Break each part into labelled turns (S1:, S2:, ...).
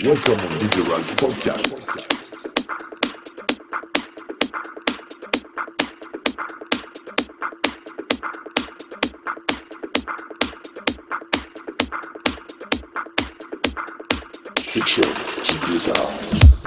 S1: Welcome on DJ Rise Podcast. Features GPS House.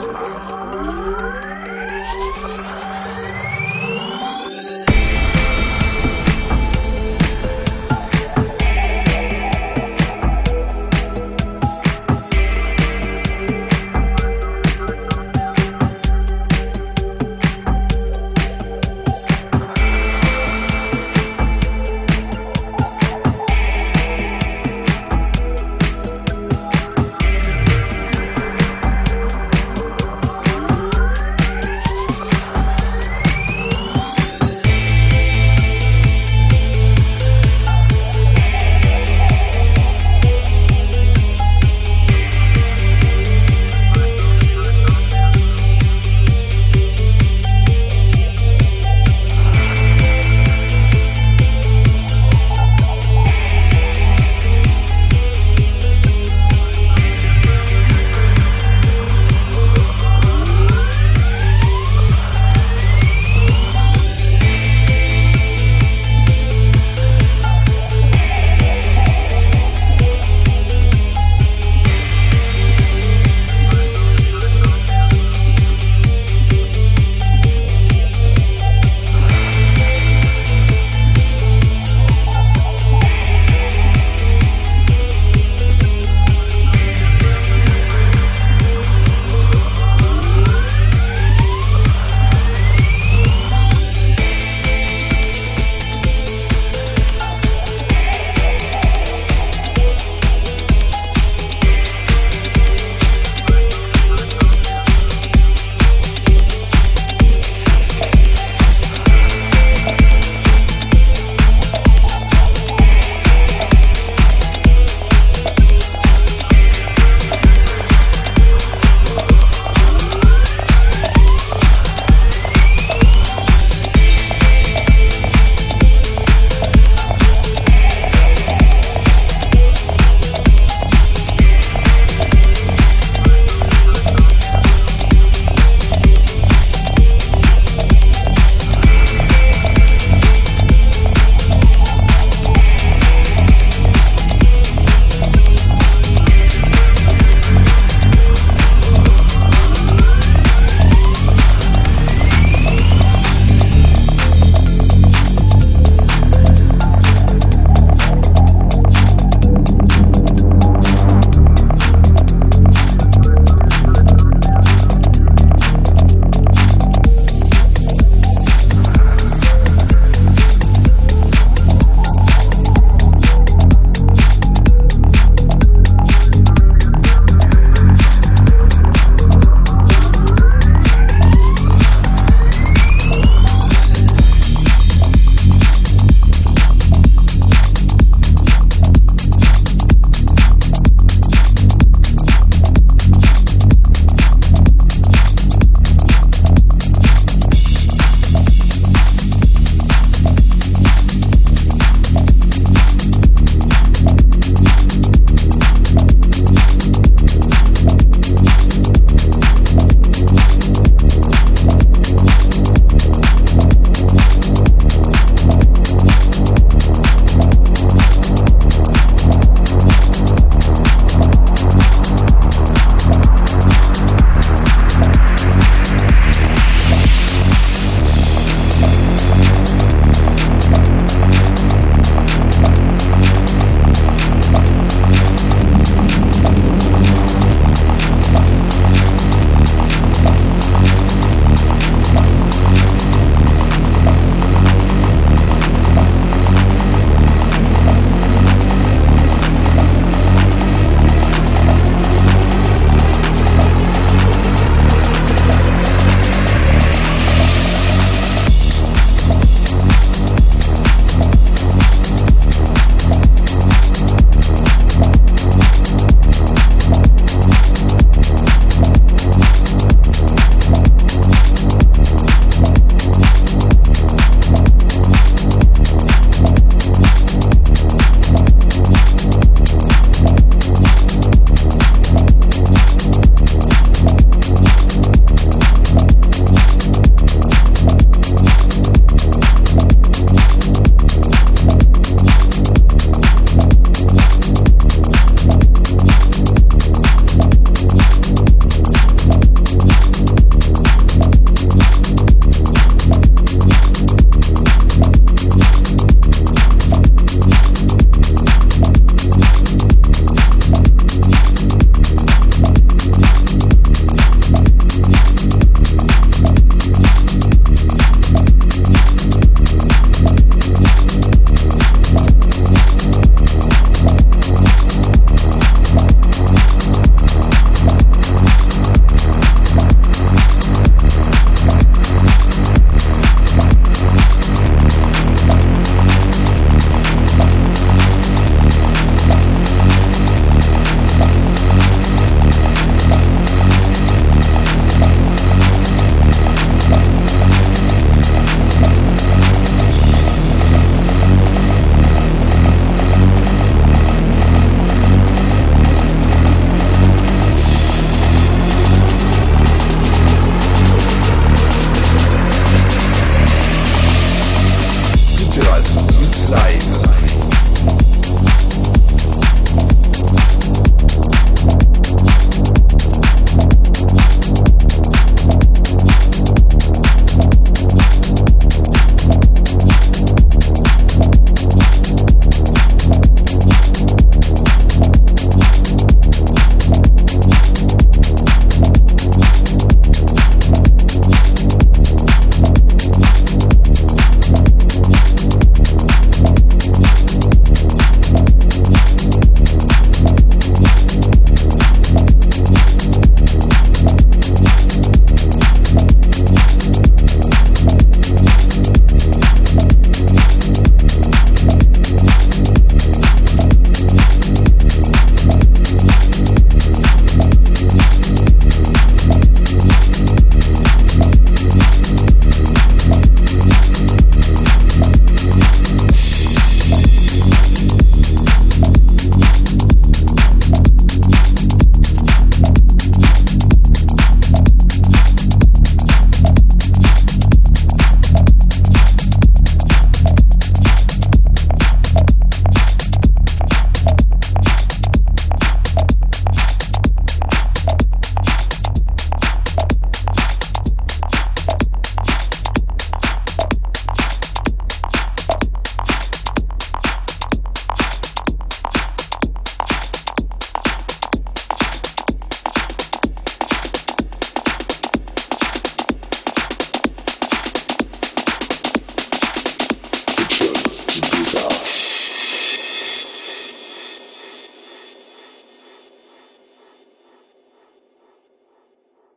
S1: Hey,